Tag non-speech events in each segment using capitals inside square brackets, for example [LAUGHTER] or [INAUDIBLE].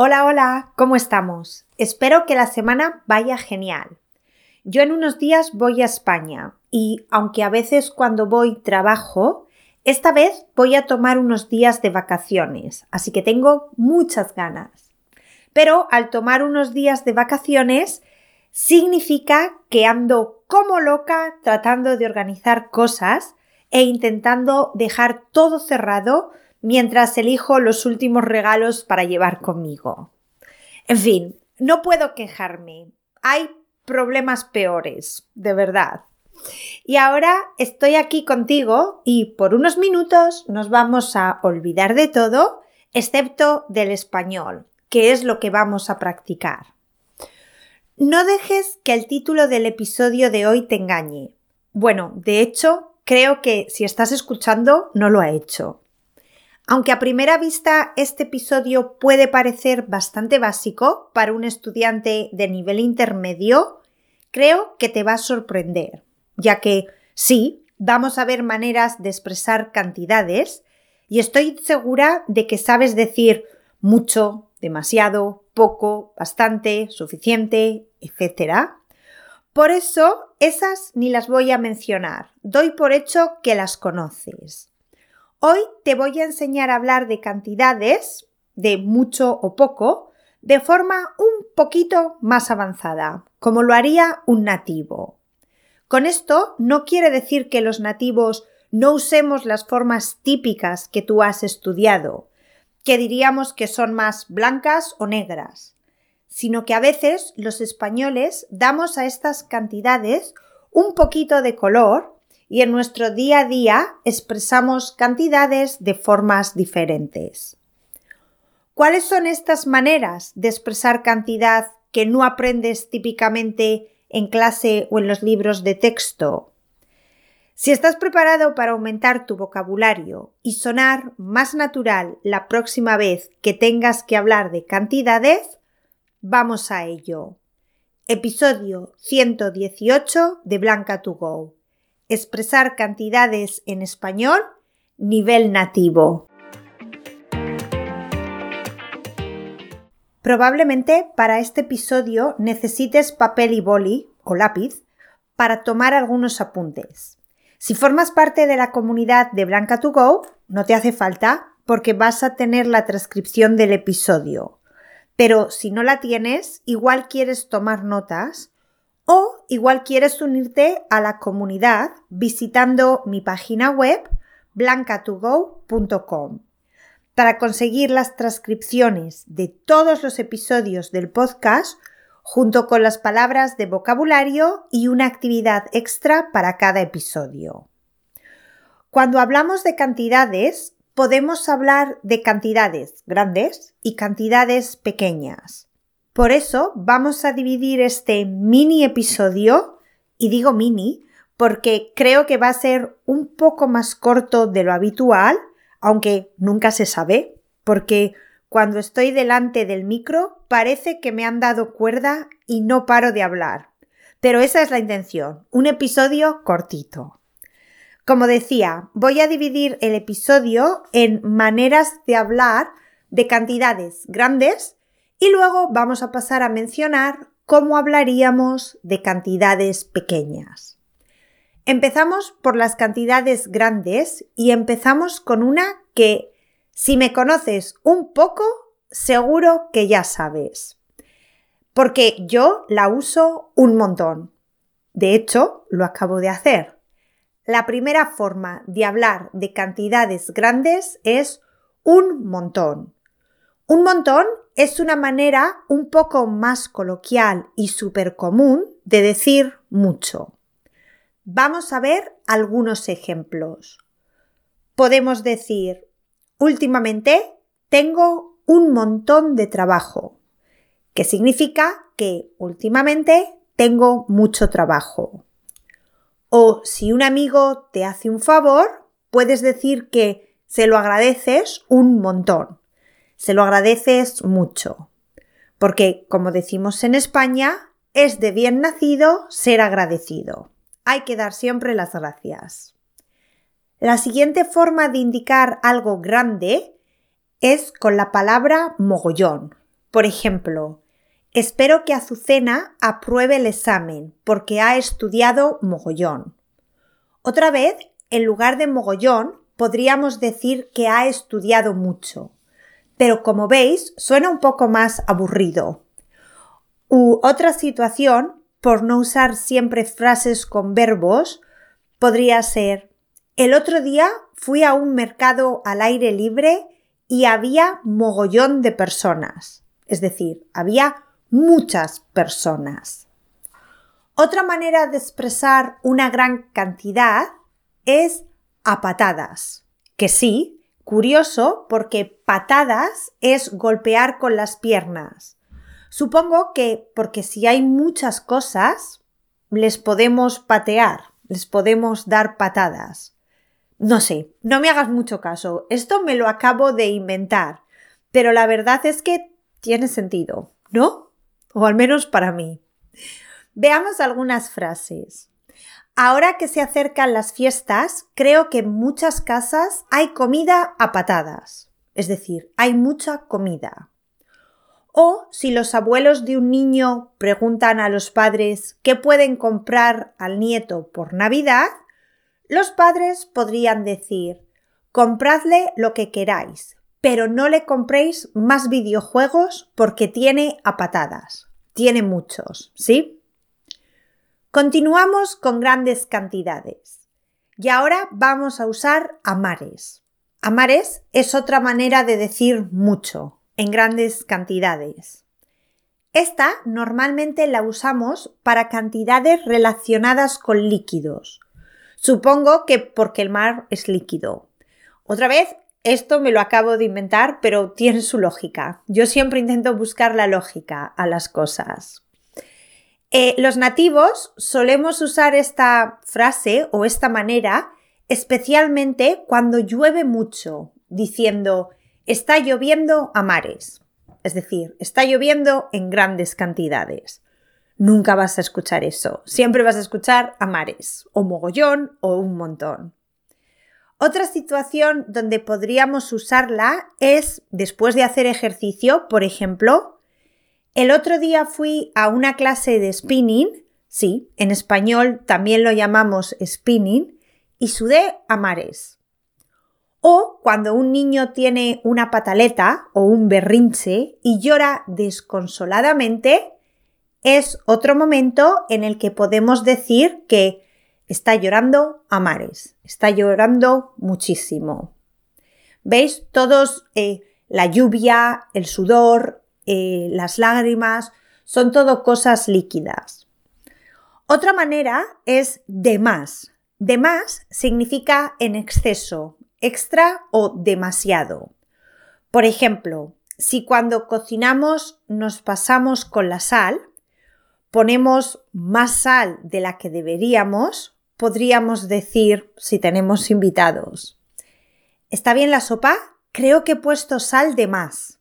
Hola, hola, ¿cómo estamos? Espero que la semana vaya genial. Yo en unos días voy a España y aunque a veces cuando voy trabajo, esta vez voy a tomar unos días de vacaciones, así que tengo muchas ganas. Pero al tomar unos días de vacaciones, significa que ando como loca tratando de organizar cosas e intentando dejar todo cerrado mientras elijo los últimos regalos para llevar conmigo. En fin, no puedo quejarme. Hay problemas peores, de verdad. Y ahora estoy aquí contigo y por unos minutos nos vamos a olvidar de todo, excepto del español, que es lo que vamos a practicar. No dejes que el título del episodio de hoy te engañe. Bueno, de hecho, creo que si estás escuchando no lo ha hecho. Aunque a primera vista este episodio puede parecer bastante básico para un estudiante de nivel intermedio, creo que te va a sorprender, ya que sí, vamos a ver maneras de expresar cantidades y estoy segura de que sabes decir mucho, demasiado, poco, bastante, suficiente, etc. Por eso, esas ni las voy a mencionar. Doy por hecho que las conoces. Hoy te voy a enseñar a hablar de cantidades, de mucho o poco, de forma un poquito más avanzada, como lo haría un nativo. Con esto no quiere decir que los nativos no usemos las formas típicas que tú has estudiado, que diríamos que son más blancas o negras, sino que a veces los españoles damos a estas cantidades un poquito de color y en nuestro día a día expresamos cantidades de formas diferentes. ¿Cuáles son estas maneras de expresar cantidad que no aprendes típicamente en clase o en los libros de texto? Si estás preparado para aumentar tu vocabulario y sonar más natural la próxima vez que tengas que hablar de cantidades, vamos a ello. Episodio 118 de Blanca to Go expresar cantidades en español nivel nativo. Probablemente para este episodio necesites papel y boli o lápiz para tomar algunos apuntes. Si formas parte de la comunidad de Blanca to Go, no te hace falta porque vas a tener la transcripción del episodio. Pero si no la tienes, igual quieres tomar notas, o igual quieres unirte a la comunidad visitando mi página web blancatogo.com. Para conseguir las transcripciones de todos los episodios del podcast, junto con las palabras de vocabulario y una actividad extra para cada episodio. Cuando hablamos de cantidades, podemos hablar de cantidades grandes y cantidades pequeñas. Por eso vamos a dividir este mini episodio, y digo mini porque creo que va a ser un poco más corto de lo habitual, aunque nunca se sabe, porque cuando estoy delante del micro parece que me han dado cuerda y no paro de hablar. Pero esa es la intención, un episodio cortito. Como decía, voy a dividir el episodio en maneras de hablar de cantidades grandes y luego vamos a pasar a mencionar cómo hablaríamos de cantidades pequeñas. Empezamos por las cantidades grandes y empezamos con una que, si me conoces un poco, seguro que ya sabes. Porque yo la uso un montón. De hecho, lo acabo de hacer. La primera forma de hablar de cantidades grandes es un montón. Un montón es una manera un poco más coloquial y súper común de decir mucho. Vamos a ver algunos ejemplos. Podemos decir, últimamente tengo un montón de trabajo, que significa que últimamente tengo mucho trabajo. O si un amigo te hace un favor, puedes decir que se lo agradeces un montón se lo agradeces mucho. Porque, como decimos en España, es de bien nacido ser agradecido. Hay que dar siempre las gracias. La siguiente forma de indicar algo grande es con la palabra mogollón. Por ejemplo, espero que Azucena apruebe el examen porque ha estudiado mogollón. Otra vez, en lugar de mogollón, podríamos decir que ha estudiado mucho. Pero como veis, suena un poco más aburrido. U otra situación, por no usar siempre frases con verbos, podría ser el otro día fui a un mercado al aire libre y había mogollón de personas. Es decir, había muchas personas. Otra manera de expresar una gran cantidad es a patadas. Que sí, curioso porque patadas es golpear con las piernas. Supongo que porque si hay muchas cosas, les podemos patear, les podemos dar patadas. No sé, no me hagas mucho caso. Esto me lo acabo de inventar. Pero la verdad es que tiene sentido, ¿no? O al menos para mí. Veamos algunas frases. Ahora que se acercan las fiestas, creo que en muchas casas hay comida a patadas. Es decir, hay mucha comida. O si los abuelos de un niño preguntan a los padres qué pueden comprar al nieto por Navidad, los padres podrían decir, compradle lo que queráis, pero no le compréis más videojuegos porque tiene a patadas. Tiene muchos, ¿sí? Continuamos con grandes cantidades. Y ahora vamos a usar amares. Amares es otra manera de decir mucho, en grandes cantidades. Esta normalmente la usamos para cantidades relacionadas con líquidos, Supongo que porque el mar es líquido. Otra vez, esto me lo acabo de inventar, pero tiene su lógica. Yo siempre intento buscar la lógica a las cosas. Eh, los nativos solemos usar esta frase o esta manera especialmente cuando llueve mucho, diciendo está lloviendo a mares. Es decir, está lloviendo en grandes cantidades nunca vas a escuchar eso. Siempre vas a escuchar a mares, o mogollón, o un montón. Otra situación donde podríamos usarla es después de hacer ejercicio, por ejemplo, el otro día fui a una clase de spinning, sí, en español también lo llamamos spinning, y sudé a mares. O cuando un niño tiene una pataleta o un berrinche y llora desconsoladamente, es otro momento en el que podemos decir que está llorando a mares, está llorando muchísimo. ¿Veis? Todos, eh, la lluvia, el sudor, eh, las lágrimas, son todo cosas líquidas. Otra manera es de más. De más significa en exceso, extra o demasiado. Por ejemplo, si cuando cocinamos nos pasamos con la sal, ponemos más sal de la que deberíamos, podríamos decir si tenemos invitados. ¿Está bien la sopa? Creo que he puesto sal de más.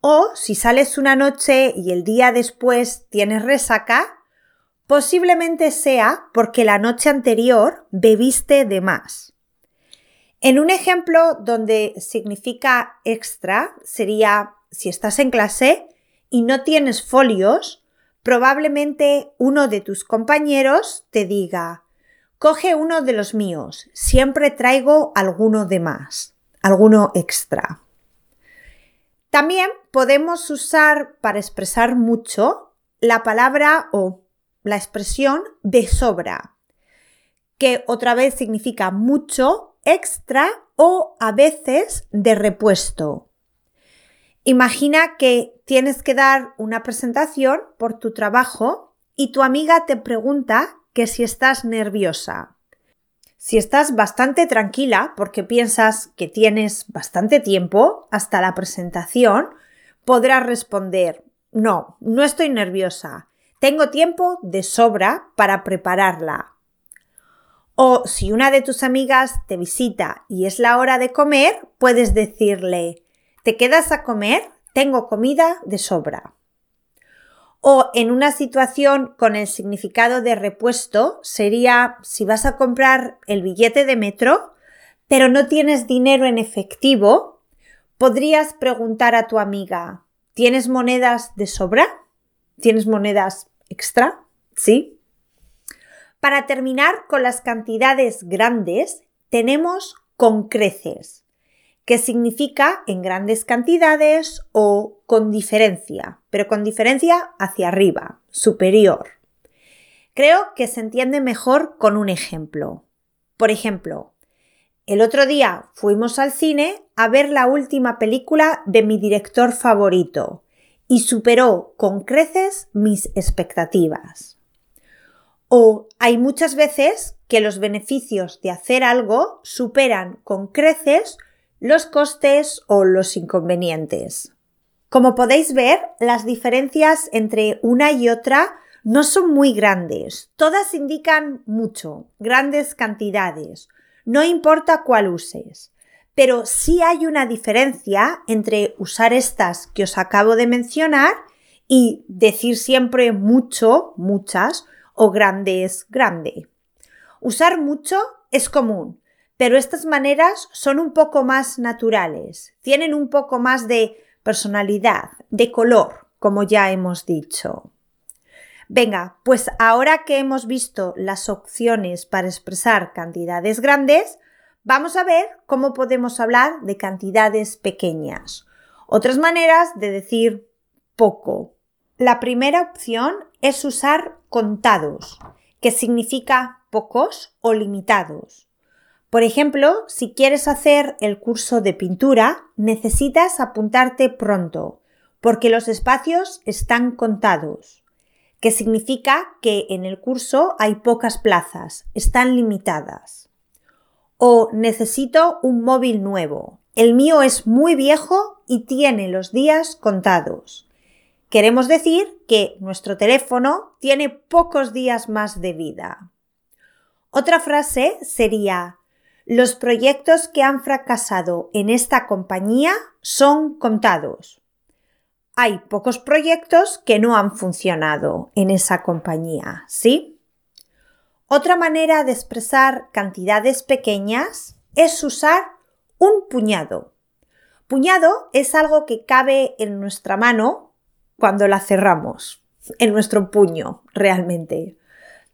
O si sales una noche y el día después tienes resaca, posiblemente sea porque la noche anterior bebiste de más. En un ejemplo donde significa extra sería si estás en clase y no tienes folios, probablemente uno de tus compañeros te diga, coge uno de los míos, siempre traigo alguno de más, alguno extra. También podemos usar para expresar mucho la palabra o la expresión de sobra, que otra vez significa mucho, extra o a veces de repuesto. Imagina que tienes que dar una presentación por tu trabajo y tu amiga te pregunta que si estás nerviosa. Si estás bastante tranquila porque piensas que tienes bastante tiempo hasta la presentación, podrás responder no, no estoy nerviosa. Tengo tiempo de sobra para prepararla. O si una de tus amigas te visita y es la hora de comer, puedes decirle ¿Te quedas a comer? Tengo comida de sobra. O en una situación con el significado de repuesto sería si vas a comprar el billete de metro, pero no tienes dinero en efectivo, podrías preguntar a tu amiga, ¿Tienes monedas de sobra? ¿Tienes monedas extra? ¿Sí? Para terminar con las cantidades grandes, tenemos con creces, que significa en grandes cantidades o con diferencia, pero con diferencia hacia arriba, superior. Creo que se entiende mejor con un ejemplo. Por ejemplo, el otro día fuimos al cine a ver la última película de mi director favorito y superó con creces mis expectativas. O hay muchas veces que los beneficios de hacer algo superan con creces los costes o los inconvenientes. Como podéis ver, las diferencias entre una y otra no son muy grandes. Todas indican mucho, grandes cantidades. No importa cuál uses. Pero sí hay una diferencia entre usar estas que os acabo de mencionar y decir siempre mucho, muchas o grandes, grande. Usar mucho es común, pero estas maneras son un poco más naturales, tienen un poco más de personalidad, de color, como ya hemos dicho. Venga, pues ahora que hemos visto las opciones para expresar cantidades grandes, vamos a ver cómo podemos hablar de cantidades pequeñas. Otras maneras de decir poco. La primera opción es usar contados, que significa pocos o limitados. Por ejemplo, si quieres hacer el curso de pintura, necesitas apuntarte pronto, porque los espacios están contados que significa que en el curso hay pocas plazas, están limitadas. O necesito un móvil nuevo. El mío es muy viejo y tiene los días contados. Queremos decir que nuestro teléfono tiene pocos días más de vida. Otra frase sería los proyectos que han fracasado en esta compañía son contados hay pocos proyectos que no han funcionado en esa compañía, ¿sí? Otra manera de expresar cantidades pequeñas es usar un puñado. Puñado es algo que cabe en nuestra mano cuando la cerramos, en nuestro puño, realmente.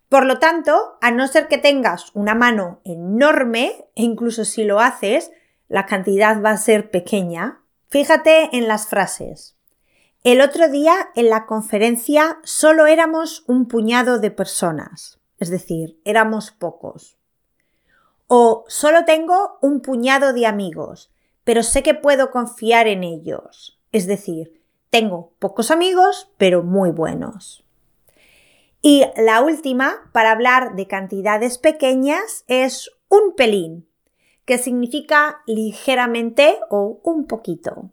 Por lo tanto, a no ser que tengas una mano enorme, e incluso si lo haces, la cantidad va a ser pequeña, fíjate en las frases. El otro día en la conferencia solo éramos un puñado de personas, es decir, éramos pocos. O solo tengo un puñado de amigos, pero sé que puedo confiar en ellos, es decir, tengo pocos amigos, pero muy buenos. Y la última, para hablar de cantidades pequeñas, es un pelín, que significa ligeramente o un poquito.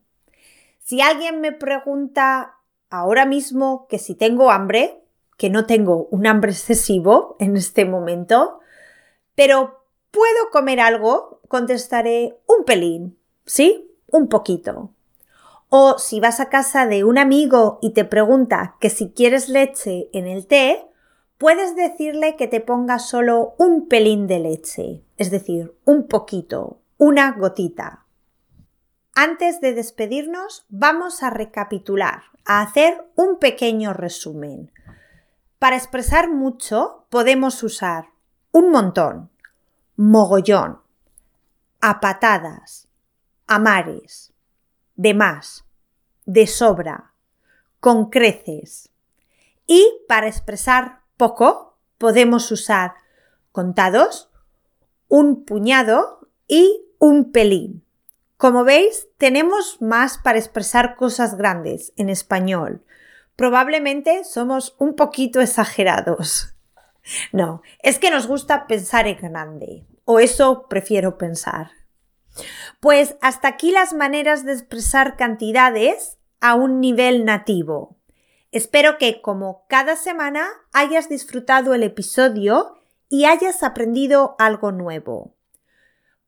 Si alguien me pregunta ahora mismo que si tengo hambre, que no tengo un hambre excesivo en este momento, pero puedo comer algo, contestaré un pelín, ¿sí? Un poquito. O si vas a casa de un amigo y te pregunta que si quieres leche en el té, puedes decirle que te ponga solo un pelín de leche, es decir, un poquito, una gotita. Antes de despedirnos, vamos a recapitular, a hacer un pequeño resumen. Para expresar mucho podemos usar un montón, mogollón, a patadas, a mares, de más, de sobra, con creces. Y para expresar poco podemos usar contados, un puñado y un pelín. Como veis, tenemos más para expresar cosas grandes en español. Probablemente somos un poquito exagerados. [LAUGHS] No, es que nos gusta pensar en grande, o eso prefiero pensar. Pues hasta aquí las maneras de expresar cantidades a un nivel nativo. Espero que, como cada semana, hayas disfrutado el episodio y hayas aprendido algo nuevo.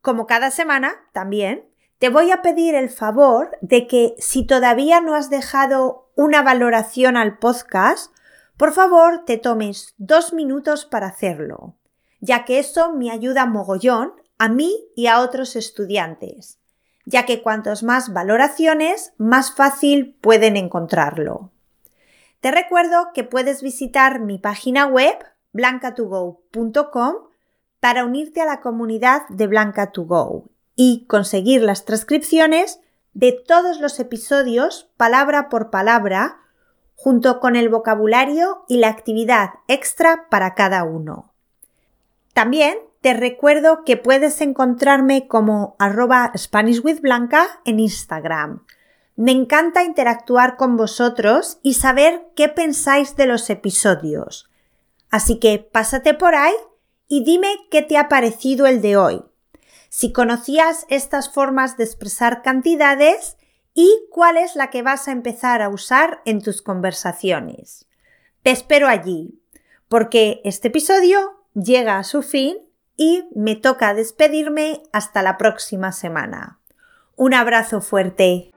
Como cada semana, también, te voy a pedir el favor de que si todavía no has dejado una valoración al podcast, por favor te tomes dos minutos para hacerlo, ya que eso me ayuda mogollón a mí y a otros estudiantes. ya que cuantos más valoraciones, más fácil pueden encontrarlo. Te recuerdo que puedes visitar mi página web blancatogo.com para unirte a la comunidad de Blanca2Go y conseguir las transcripciones de todos los episodios palabra por palabra junto con el vocabulario y la actividad extra para cada uno. También te recuerdo que puedes encontrarme como arroba SpanishWithBlanca en Instagram. Me encanta interactuar con vosotros y saber qué pensáis de los episodios. Así que pásate por ahí y dime qué te ha parecido el de hoy. Si conocías estas formas de expresar cantidades y cuál es la que vas a empezar a usar en tus conversaciones. Te espero allí, porque este episodio llega a su fin y me toca despedirme hasta la próxima semana. Un abrazo fuerte.